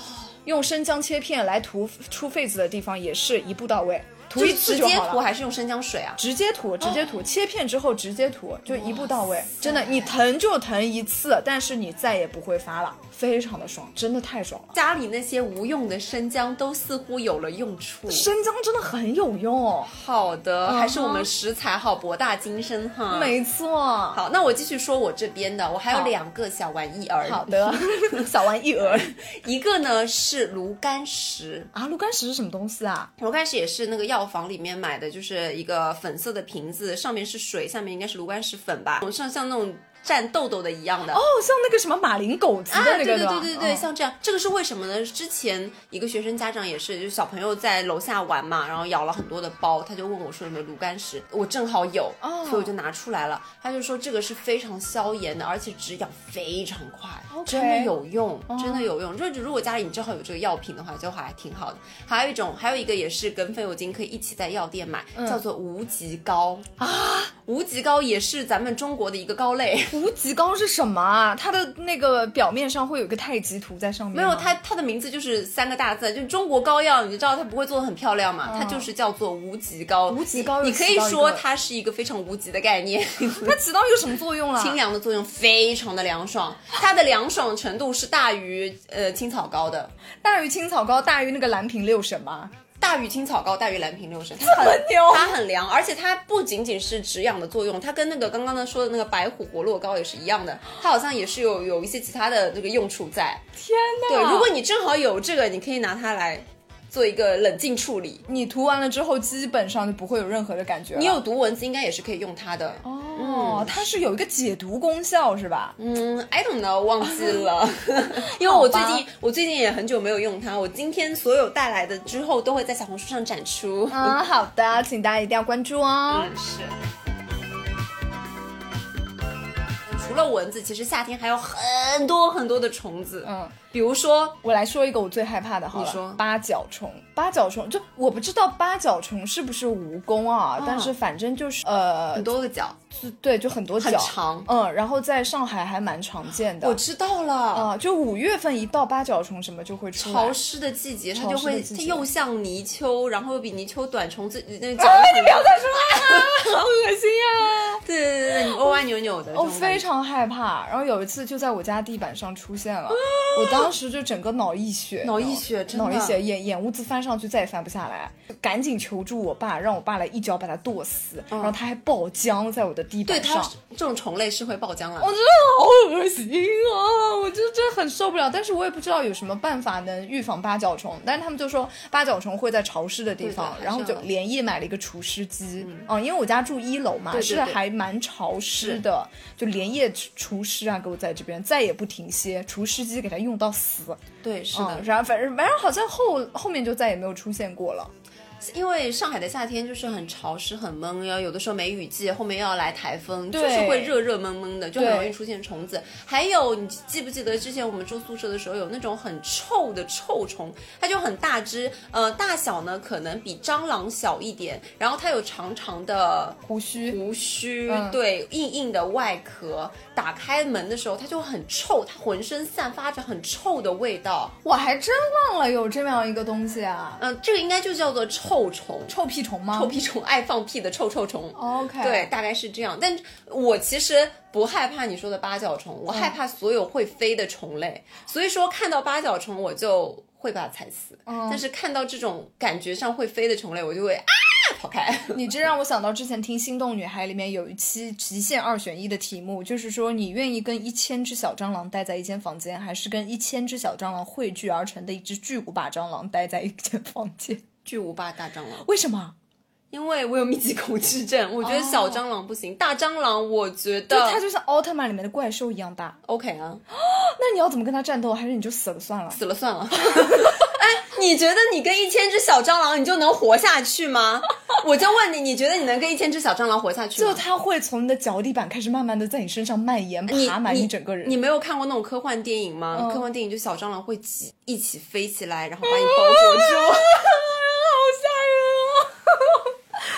S2: 用生姜切片来涂出痱子的地方，也是一步到位，涂一
S1: 就是直接
S2: 次就好了。
S1: 涂还是用生姜水啊？
S2: 直接涂，直接涂，切片之后直接涂，就一步到位。真的，你疼就疼一次，但是你再也不会发了，非常的爽，真的太爽了。
S1: 家里那些无用的生姜都似乎有了用处。
S2: 生姜真的很有用哦，
S1: 好的，还是我们食材好，博大精深哈。
S2: 没错。
S1: 好，那我继续说我这边的，我还有两个小玩意儿。
S2: 好，的，小玩意儿
S1: 一个呢是炉甘石，
S2: 啊，炉甘石是什么东西啊？
S1: 炉甘石也是那个药药房里面买的，就是一个粉色的瓶子，上面是水，下面应该是炉甘石粉吧，上像那种蘸痘痘的一样的。
S2: 哦，像那个什么马林狗子的
S1: 啊，
S2: 那个，
S1: 对对对对对，
S2: 嗯
S1: 像这样，这个是为什么呢？之前一个学生家长也是，就是小朋友在楼下玩嘛，然后咬了很多的包，他就问我说有没有炉甘石，我正好有，
S2: 哦
S1: 所以我就拿出来了。他就说这个是非常消炎的，而且止痒非常快真的有用，
S2: 哦
S1: 真的有用。就是如果家里你正好有这个药品的话，就还挺好的。还有一种，还有一个也是跟风油精可以一起在药店买，
S2: 嗯
S1: 叫做无极膏啊，无极膏也是咱们中国的一个膏类。
S2: 无极膏是什么啊？它的那个表面上会有一个太极图在上面。
S1: 没有，它它的名字就是三个大字，就中国膏药，你知道它不会做的很漂亮嘛？它就是叫做无极膏。
S2: 无极膏
S1: 你可以说它是一个非常无极的概念，
S2: 它起到一个什么作用啊？
S1: 清凉的作用非常的凉爽，它的凉爽程度是大于呃青草膏的。
S2: 大于青草膏，大于那个蓝瓶六神吗？
S1: 大于青草膏，大于蓝瓶六神，它很
S2: 牛
S1: 它很凉，而且它不仅仅是止痒的作用，它跟那个刚刚的说的那个白虎活络膏也是一样的，它好像也是有有一些其他的这个用处在。
S2: 天哪！
S1: 对，如果你正好有这个，你可以拿它来做一个冷静处理。
S2: 你涂完了之后，基本上就不会有任何的感觉。
S1: 你有毒蚊子，应该也是可以用它的。
S2: 哦，它是有一个解毒功效是吧？
S1: 嗯，I don't know，忘记了，因为我最近我最近也很久没有用它，我今天所有带来的之后都会在小红书上展出。
S2: 嗯，好的，请大家一定要关注哦。
S1: 嗯，是。蚊子，其实夏天还有很多很多的虫子，
S2: 嗯，
S1: 比如说
S2: 我来说一个我最害怕的，好了，
S1: 你说。
S2: 八角虫。八角虫就我不知道八角虫是不是蜈蚣啊，但是反正就是呃
S1: 很，多个角，
S2: 就对，就很多
S1: 很，长。
S2: 嗯，然后在上海还蛮常见的。
S1: 我知道了，
S2: 啊、就五月份一到八角虫什么就会出来。
S1: 潮湿的季节，它就会它又像泥鳅，然后又比泥鳅短，虫子那个脚又很
S2: 不要再说了，好恶心呀、
S1: 对对对对，歪歪扭扭的，
S2: 我非常害怕，然后有一次就在我家地板上出现了，我当时就整个脑溢血，
S1: 脑溢血真的
S2: 脑溢血，眼眼屋子翻上去再也翻不下来，赶紧求助我爸，让我爸来一脚把它剁死，然后他还爆浆在我的
S1: 对
S2: 板上
S1: 它。这种虫类是会爆浆了。
S2: 我真的好恶心啊！我就真的很受不了，但是我也不知道有什么办法能预防八角虫。但是他们就说八角虫会在潮湿的地方然后就连夜买了一个除湿机。嗯，因为我家住一楼嘛，
S1: 对对对
S2: 是还蛮潮湿的，就连夜除湿啊，给我在这边再也不停歇，除湿机给它用到死。
S1: 对，是的
S2: 嗯，，然后反正反正好像后后面就再也没有出现过了。
S1: 因为上海的夏天就是很潮湿、很闷，要有的时候梅雨季，后面又要来台风，就是会热热闷闷的，就很容易出现虫子。还有，你记不记得之前我们住宿舍的时候，有那种很臭的臭虫，它就很大只，呃，大小呢可能比蟑螂小一点，然后它有长长的
S2: 胡须，
S1: 胡须，
S2: 嗯
S1: 对，硬硬的外壳。打开门的时候，它就很臭，它浑身散发着很臭的味道。
S2: 我还真忘了有这么样一个东西啊，
S1: 嗯、这个应该就叫做臭虫。
S2: 臭屁虫吗？
S1: 臭屁虫爱放屁的臭臭虫。
S2: OK，
S1: 对，大概是这样。但我其实不害怕你说的八角虫，我害怕所有会飞的虫类。所以说看到八角虫我就会把它踩死，但是看到这种感觉上会飞的虫类，我就会啊跑开。
S2: 你这让我想到之前听《心动女孩》里面有一期极限二选一的题目，就是说你愿意跟一千只小蟑螂待在一间房间，还是跟一千只小蟑螂汇聚而成的一只巨无霸蟑螂待在一间房间？
S1: 巨无霸大蟑螂，
S2: 为什么？
S1: 因为我有密集恐惧症，我觉得小蟑螂不行，大蟑螂我觉
S2: 就
S1: 得
S2: 它就像奥特曼里面的怪兽一样大。
S1: OK 啊，
S2: 那你要怎么跟它战斗？还是你就死了算了？
S1: 死了算了。哎，你觉得你跟一千只小蟑螂你就能活下去吗？我就问你，你觉得你能跟一千只小蟑螂活下去吗？
S2: 就它会从你的脚底板开始慢慢的在你身上蔓延，爬满
S1: 你
S2: 你整个人。
S1: 你没有看过那种科幻电影吗？
S2: 嗯
S1: 科幻电影就小蟑螂会挤一起飞起来，然后把你包裹住。
S2: 好吓人哦！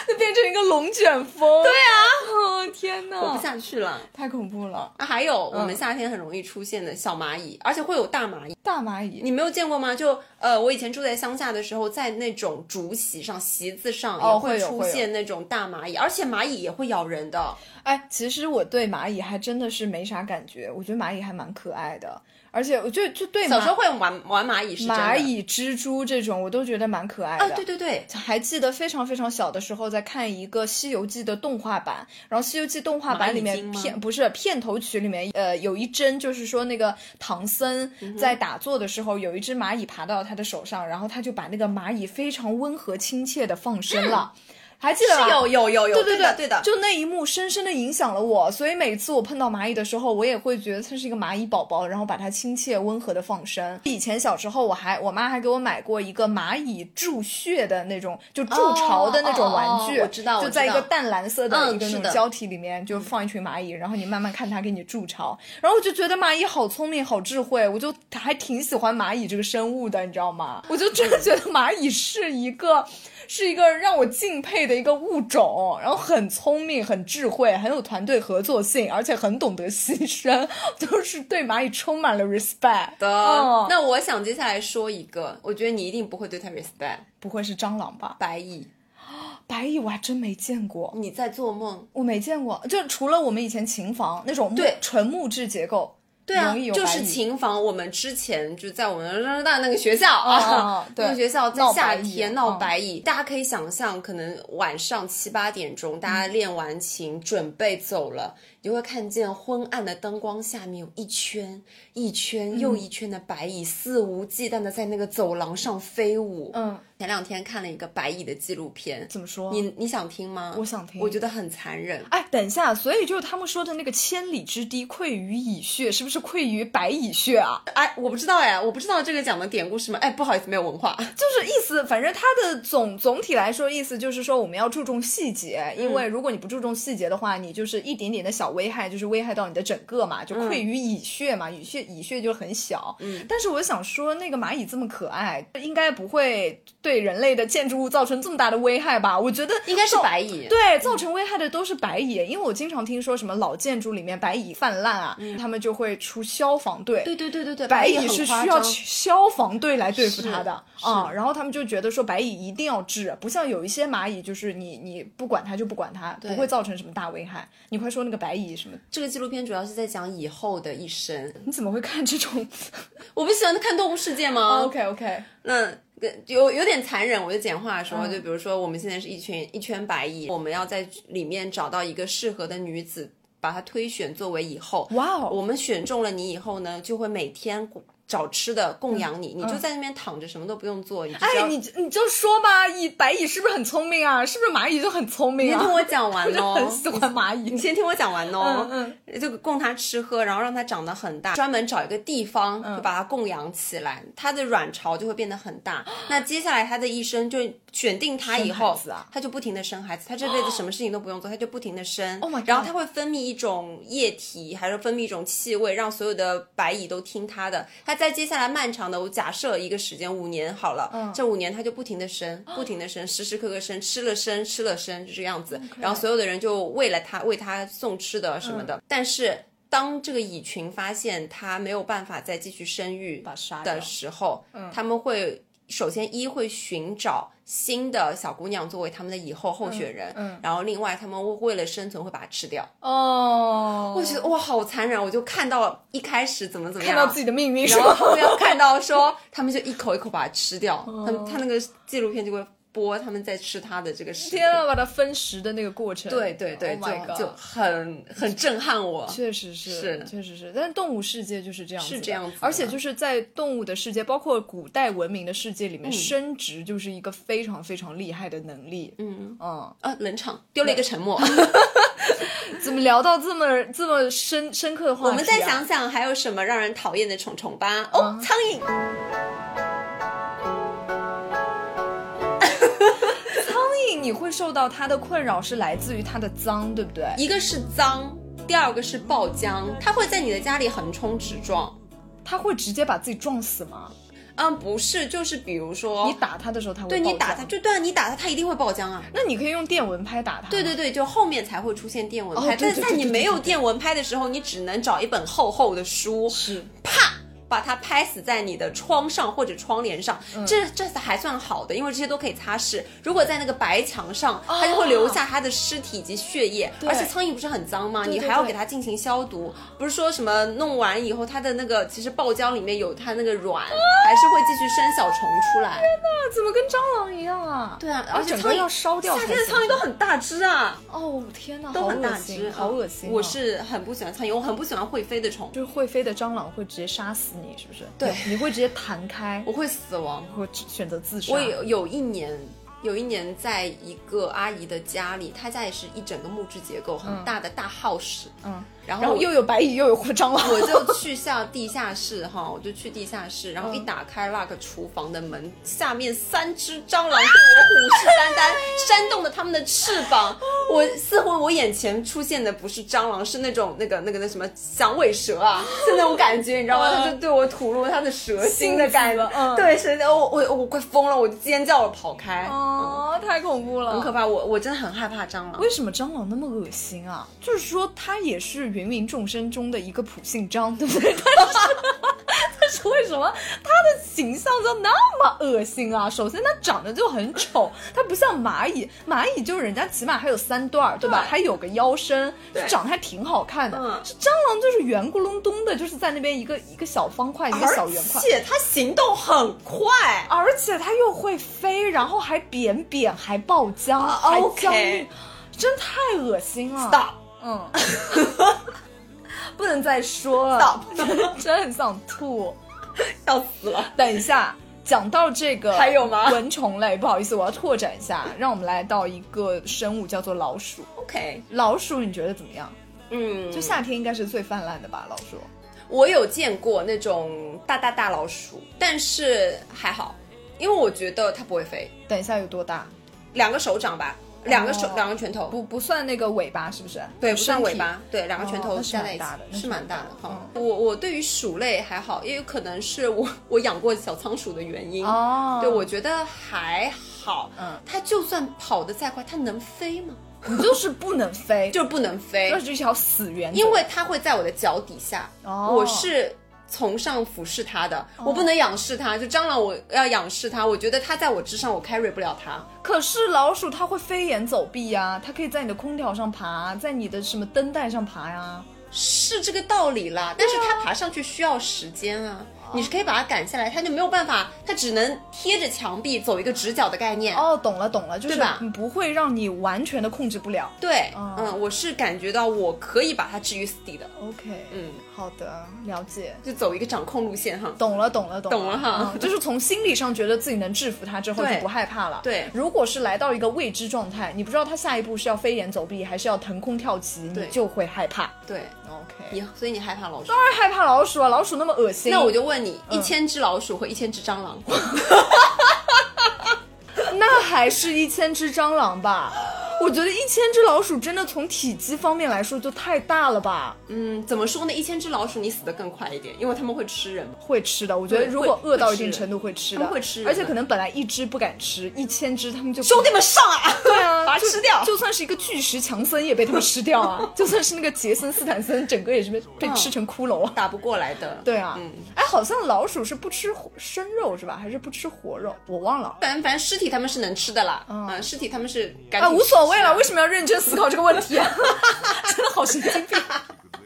S2: 就变成一个龙卷风。对啊，哦天哪，
S1: 活不下去了。
S2: 太恐怖了。
S1: 啊，还有我
S2: 嗯
S1: 们夏天很容易出现的小蚂蚁，而且会有大蚂蚁。
S2: 大蚂蚁，
S1: 你没有见过吗？就呃，我以前住在乡下的时候，在那种竹席上、席子上
S2: 哦
S1: 也
S2: 会出
S1: 现那种大蚂蚁，而且蚂蚁也会咬人的。
S2: 哎，其实我对蚂蚁还真的是没啥感觉，我觉得蚂蚁还蛮可爱的。而且我就就对
S1: 小时候会玩玩蚂蚁是
S2: 蚂蚁、蜘蛛这种，我都觉得蛮可爱的。
S1: 啊，对对对，
S2: 还记得非常非常小的时候，在看一个《西游记》的动画版，然后《西游记》动画版里面片不是片头曲里面，呃，有一帧就是说那个唐僧
S1: 嗯
S2: 在打坐的时候，有一只蚂蚁爬到他的手上，然后他就把那个蚂蚁非常温和亲切的放生了，还记得吧？
S1: 是有有有有，
S2: 对对
S1: 对的对的，
S2: 就那一幕深深的影响了我，所以每次我碰到蚂蚁的时候，我也会觉得它是一个蚂蚁宝宝，然后把它亲切温和的放生。以前小时候，我还我妈还给我买过一个蚂蚁筑穴的那种，就筑巢的那种玩具，
S1: 哦哦哦我知道
S2: 就在一个淡蓝色的
S1: 嗯
S2: 一个那种胶体里面，就放一群蚂蚁，然后你慢慢看它给你筑巢，然后我就觉得蚂蚁好聪明，好智慧，我就还挺喜欢蚂蚁这个生物的，你知道吗？我就真的觉得蚂蚁是一个。是一个让我敬佩的一个物种，然后很聪明、很智慧、很有团队合作性，而且很懂得牺牲，都是对蚂蚁充满了 respect
S1: 的。
S2: 哦
S1: 那我想接下来说一个，我觉得你一定不会对它 respect，
S2: 不会是蟑螂吧？
S1: 白蚁。
S2: 白蚁我还真没见过，
S1: 你在做梦？
S2: 我没见过，就除了我们以前琴房那种木
S1: 对
S2: 纯木质结构，
S1: 对啊就是琴房，我们之前就在我们大那个学校啊 那个学校在夏天闹
S2: 嗯
S1: 白蚁，大家可以想象，可能晚上七八点钟，大
S2: 嗯。
S1: 家练完琴准备走了，你就会看见昏暗的灯光下面有一圈一圈又一圈的白蚁，肆无忌惮的在那个走廊上飞舞。
S2: 嗯，
S1: 前两天看了一个白蚁的纪录片，
S2: 怎么说？
S1: 你你想听吗？
S2: 我想听
S1: 我觉得很残忍。
S2: 哎，等一下，所以就是他们说的那个千里之堤溃于蚁穴，是不是溃于白蚁穴啊？
S1: 哎，我不知道哎，我不知道这个讲的典故是什么。哎，不好意思，没有文化。
S2: 就是意思，反正它的总总体来说意思就是说，我们要注重细节，因为如果你不注重细节的话，你就是一点点的小危害，就是危害到你的整个嘛，就溃于蚁穴嘛，蚁穴蚁穴就很小。嗯，但是我想说，那个蚂蚁这么可爱，应该不会对人类的建筑物造成这么大的危害吧？我觉得
S1: 应该是白蚁。
S2: 对，造成危害的都是白蚁，因为我经常听说什么老建筑里面白蚁泛滥啊，他们就会出消防队。
S1: 对对对对对，
S2: 白
S1: 蚁
S2: 是需要消防队来对付它的
S1: 是
S2: 啊、然后他们就觉得说白蚁一定要治，不像有一些蚂蚁，就是你你不管它就不管它，不会造成什么大危害。你快说那个白蚁什么？
S1: 这个纪录片主要是在讲以后的一生。
S2: 你怎么会看这种
S1: 我不喜欢看《动物世界》吗
S2: ？？OK OK，
S1: 那个有有点残忍，我就简化说，
S2: 嗯
S1: 就比如说我们现在是一群一圈白蚁，我们要在里面找到一个适合的女子，把她推选作为以后。
S2: 哇哦
S1: 我们选中了你以后呢，就会每天找吃的供养你，你就在那边躺着，什么都不用做，
S2: 哎，你你就说吧，蚁白蚁是不是很聪明啊？是不是蚂蚁就很聪明啊？
S1: 你先听我讲完哦，
S2: 很喜欢蚂蚁
S1: 你。先听我讲完哦，
S2: 嗯
S1: 就供它吃喝，然后让它长得很大，专门找一个地方
S2: 嗯
S1: 就把它供养起来，它的卵巢就会变得很大。那接下来它的一生就选定它以后它就不停的生孩子，它这辈子什么事情都不用做，它就不停的生。
S2: Oh my god
S1: 然后它会分泌一种液体，还是分泌一种气味，让所有的白蚁都听它的。它在接下来漫长的，我假设一个时间五年好了，
S2: 嗯。
S1: 这五年它就不停的生，不停的生，时时刻刻生，吃了生，吃了生，就这样子。然后所有的人就为了它为它送吃的什么的，
S2: 嗯。
S1: 但是。当这个蚁群发现它没有办法再继续生育的时候，他们会首先一会寻找新的小姑娘作为他们的以后候选人，
S2: 嗯
S1: 然后另外他们会为了生存会把它吃掉。
S2: 哦，
S1: 我觉得哇，好残忍！我就看到一开始怎么怎么样，
S2: 看到自己的命运
S1: 然后
S2: 吧？
S1: 后面看到说他们就一口一口把它吃掉，
S2: 哦
S1: 他们他那个纪录片就会播他们在吃它的这个。
S2: 天啊，把它分食的那个过程，
S1: 对对对
S2: Oh
S1: 就就很很震撼我。
S2: 确实是，
S1: 是
S2: 确实是。但是动物世界就是这样子，
S1: 是这样子
S2: 而且就是在动物的世界，包括古代文明的世界里
S1: 嗯
S2: 面，生殖就是一个非常非常厉害的能力。嗯嗯，
S1: 啊，冷场，丢了一个沉默。
S2: 怎么聊到这么这么深深刻的话题、啊？
S1: 我们再想想还有什么让人讨厌的虫虫吧。哦，苍蝇。
S2: 苍蝇，你会受到它的困扰是来自于它的脏，对不对？
S1: 一个是脏，第二个是爆浆，它会在你的家里横冲直撞。
S2: 它会直接把自己撞死吗？
S1: 嗯，不是，就是比如说
S2: 你打它的时候，它会
S1: 对你打它，就对啊，你打它，它一定会爆浆啊。
S2: 那你可以用电蚊拍打它。
S1: 对对对，就后面才会出现电蚊拍，但是在你没有电蚊拍的时候，你只能找一本厚厚的书，
S2: 是
S1: 啪把它拍死在你的窗上或者窗帘上，
S2: 嗯。
S1: 这这还算好的，因为这些都可以擦拭。如果在那个白墙上，
S2: 哦。
S1: 它就会留下它的尸体以及血液，
S2: 对。
S1: 而且苍蝇不是很脏吗？你还要给它进行消毒，不是说什么弄完以后它的那个其实爆浆里面有它那个卵，还是会继续生小虫出来。
S2: 怎么跟蟑螂一样啊？
S1: 对啊，
S2: 而
S1: 而且苍蝇
S2: 要烧掉。
S1: 夏天的苍蝇都很大只啊，
S2: 哦天哪，
S1: 都很大只，
S2: 好恶心啊、
S1: 我是很不喜欢苍蝇，我很不喜欢会飞的虫，
S2: 就是会飞的蟑螂会直接杀死你，是不是？
S1: 对
S2: 你会直接弹开，
S1: 我会死亡。
S2: 会选择自杀。
S1: 我有有一年，有一年在一个阿姨的家里，她家也是一整个木质结构，很大的大 house，
S2: 嗯，
S1: 然后
S2: 然后又有白蚁又有蟑螂，
S1: 我就去下地下室哈，我就去地下室，然后一打开那个厨房的门，下面三只蟑螂对我虎视眈眈，扇动着它们的翅膀。我 似乎我眼前出现的不是蟑螂，是那种那个那个那什么响尾蛇啊，是那种感觉，你知道吗？
S2: 嗯
S1: 它就对我吐露它的蛇心的感觉，
S2: 嗯
S1: 对，是的，我我我快疯了，我就尖叫了跑开，
S2: 哦，太恐怖了，
S1: 很可怕，我我真的很害怕蟑螂。
S2: 为什么蟑螂那么恶心啊？就是说它也是芸芸众生中的一个普姓张，对不对？但是，但是为什么他的形象就那么恶心啊？首先他长得就很丑，他不像蚂蚁，蚂蚁就是人家起码还有三段儿，对吧？
S1: 对
S2: 还有个腰身，
S1: 对
S2: 长得还挺好看的。
S1: 嗯
S2: 是蟑螂就是圆咕隆咚的，就是在那边一个一个小方块，一个小圆块
S1: 而。且它行动很快。
S2: 而且它又会飞，然后还扁扁，还爆浆，
S1: 啊
S2: 还僵硬，真太恶心了。
S1: Stop，
S2: 嗯，不能再说了 真的很想吐。
S1: 要死了。
S2: 等一下，讲到这个
S1: 还有吗
S2: 蚊虫类，不好意思，我要拓展一下，让我们来到一个生物，叫做老鼠。
S1: OK，
S2: 老鼠你觉得怎么样？
S1: 嗯，
S2: 就夏天应该是最泛滥的吧？老鼠。
S1: 我有见过那种大大大老鼠，但是还好，因为我觉得它不会飞，
S2: 等一下有多大？
S1: 两个手掌吧，两个手，
S2: 哦
S1: 两个拳头，
S2: 不不算那个尾巴，是不是？
S1: 对，不算尾巴，对，两个拳头
S2: 是
S1: 加在一起，
S2: 蛮大的是
S1: 是蛮大的哈。我我对于鼠类还好，也有可能是我 我养过小仓鼠的原因。
S2: 哦，
S1: 对，我觉得还好。
S2: 嗯
S1: 它就算跑得再快，它能飞吗？
S2: 你就是不能飞，
S1: 就是不能飞
S2: 就，是一条死原则。
S1: 因为它会在我的脚底下。
S2: 哦
S1: 我是从上俯视它的，我不能仰视它。就蟑螂，我要仰视它，我觉得它在我之上，我 carry 不了它。
S2: 可是老鼠它会飞檐走壁呀、它可以在你的空调上爬，在你的什么灯带上爬呀。
S1: 是这个道理啦，但是它爬上去需要时间啊。你是可以把它赶下来，它就没有办法，它只能贴着墙壁走一个直角的概念。
S2: 哦，懂了懂了，就是不会让你完全的控制不了。
S1: 对，
S2: 哦
S1: 嗯，我是感觉到我可以把它置于死地的
S2: ，OK，
S1: 嗯，
S2: 好的，了解。
S1: 就走一个掌控路线哈。
S2: 懂了，懂了，懂
S1: 懂了哈
S2: 嗯就是从心理上觉得自己能制服它之后就不害怕了。
S1: 对
S2: 如果是来到一个未知状态，你不知道它下一步是要飞檐走壁，还是要腾空跳起，你就会害怕。
S1: 对，
S2: OK，
S1: 你所以你害怕老鼠？
S2: 当然害怕老鼠啊，老鼠那么恶心。
S1: 那我就问你，
S2: 嗯
S1: 一千只老鼠和一千只蟑螂，
S2: 那还是一千只蟑螂吧。我觉得一千只老鼠真的从体积方面来说就太大了吧，
S1: 嗯，怎么说呢？一千只老鼠你死得更快一点，因为它们会吃人嘛。
S2: 会吃的。我觉得如果饿到一定程度会吃的，
S1: 会吃
S2: 而且可能本来一只不敢吃，一千只他们就
S1: 兄弟们上啊！
S2: 对啊，
S1: 把它吃掉
S2: 就算是一个巨石强森也被他们吃掉啊，就算是那个杰森斯坦森，整个也是被被
S1: 嗯
S2: 吃成骷髅啊。
S1: 打不过来的。
S2: 对啊，
S1: 嗯，
S2: 哎，好像老鼠是不吃生肉是吧？还是不吃活肉？我忘了。
S1: 反正反正尸体他们是能吃的啦，嗯，尸体他们是赶
S2: 啊，无所谓了，为什么要认真思考这个问题啊？真的好神经病。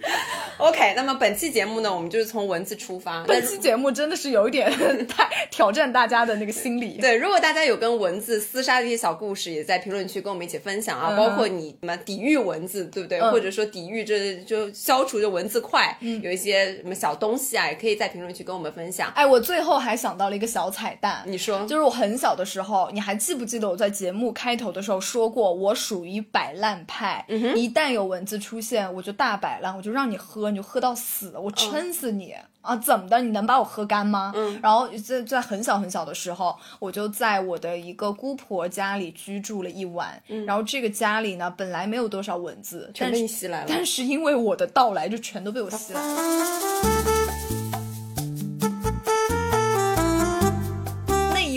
S1: OK，那么本期节目呢，我们就是从文字出发。
S2: 本期节目真的是有一点 太挑战大家的那个心理。
S1: 对，如果大家有跟文字厮杀的一些小故事，也在评论区跟我们一起分享啊，
S2: 嗯
S1: 包括你什么抵御文字，对不对？
S2: 嗯
S1: 或者说抵御这就消除这文字快，有一些什么小东西啊，也可以在评论区跟我们分享。
S2: 哎，我最后还想到了一个小彩蛋，
S1: 你说，
S2: 就是我很小的时候，你还记不记得我在节目开头的时候说过，我属于摆烂派，一旦有文字出现，我就大摆烂，我就让你喝，你就喝到死，我撑死你。啊，怎么的？你能把我喝干吗？嗯，然后在在很小很小的时候，我就在我的一个姑婆家里居住了一晚。嗯，然后这个家里呢，本来没有多少蚊子，
S1: 全被你吸来了。
S2: 但是因为我的到来，就全都被我吸来了。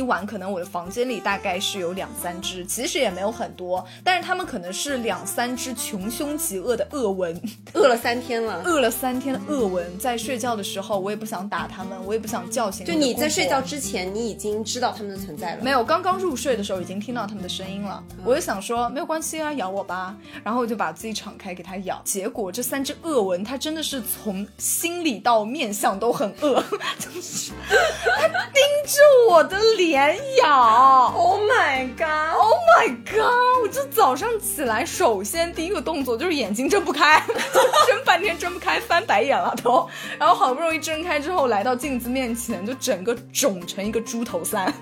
S2: 晚，可能我的房间里大概是有两三只，其实也没有很多，但是它们可能是两三只穷凶极恶的恶蚊，
S1: 饿了三天了。
S2: 饿了三天的恶蚊，在睡觉的时候，我也不想打它们，我也不想叫醒。
S1: 就你在睡觉。之前，你已经知道它们的存在了。
S2: 没有，刚刚入睡的时候已经听到它们的声音了，我就想说没有关系啊，咬我吧。然后我就把自己敞开给它咬，结果这三只恶蚊它真的是从心里到面相都很恶，就是 着我的脸咬。
S1: Oh my
S2: god！Oh my god！我就早上起来，首先第一个动作就是眼睛睁不开，睁半天睁不开，翻白眼了都。然后好不容易睁开之后，来到镜子面前，就整个肿成一个猪头三，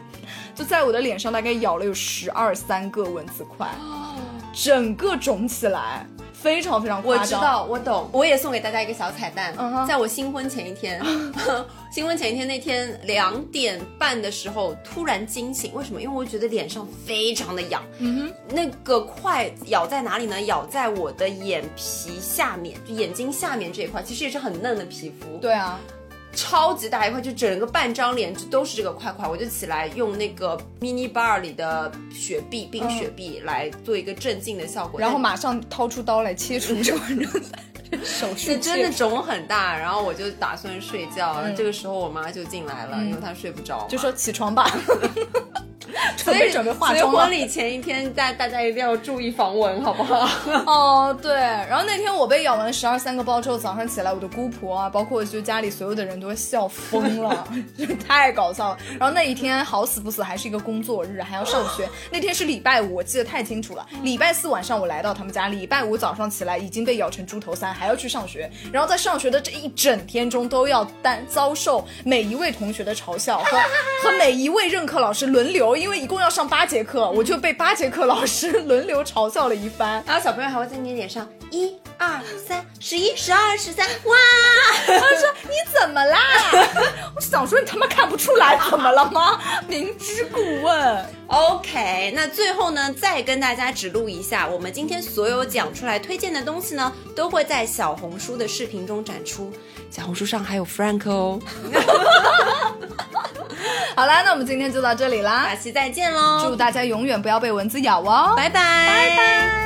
S2: 就在我的脸上大概咬了有十二三个蚊子块，整个肿起来，非常非常夸张。
S1: 我知道，我懂。我也送给大家一个小彩蛋，在我新婚前一天，新婚前一天那天两点半的时候突然惊醒，为什么？因为我觉得脸上非常的痒，嗯哼，那个块咬在哪里呢？咬在我的眼皮下面，就眼睛下面这一块，其实也是很嫩的皮肤，
S2: 对啊，
S1: 超级大一块，就整个半张脸就都是这个块块。我就起来用那个 mini bar 里的雪碧冰雪碧来做一个镇静的效果，
S2: 然后马上掏出刀来切除这玩意儿，手术
S1: 是真的肿很大，然后我就打算睡觉，这个时候我妈就进来了，因为她睡不着
S2: 就说起床吧，准备准备化妆
S1: 所以婚。礼前一天，大大家一定要注意防蚊，好不好？
S2: 哦，对，然后那天我被咬完十二三个包之后，早上起来，我的姑婆啊，包括就家里所有的人都笑疯了，就是太搞笑了。然后那一天好死不死还是一个工作日，还要上学。那天是礼拜五，我记得太清楚了。礼拜四晚上我来到他们家，礼拜五早上起来已经被咬成猪头三，还要去上学。然后在上学的这一整天中，都要担遭受每一位同学的嘲笑和和每一位任课老师轮流，因为一共要上八节课，我就被八节课老师轮流嘲笑了一番。
S1: 然后小朋友还会在你脸上一二三十一十二十三，哇！
S2: 他说你怎么啦？我想说你他妈看不出来怎么了吗？明知故问。
S1: OK，那最后呢，再跟大家指路一下，我们今天所有讲出来推荐的东西呢，都会在小红书的视频中展出。小红书上还有 Frank 哦，
S2: 好啦，那我们今天就到这里啦
S1: 下，期再见喽，
S2: 祝大家永远不要被蚊子咬哦，
S1: 拜拜，拜拜。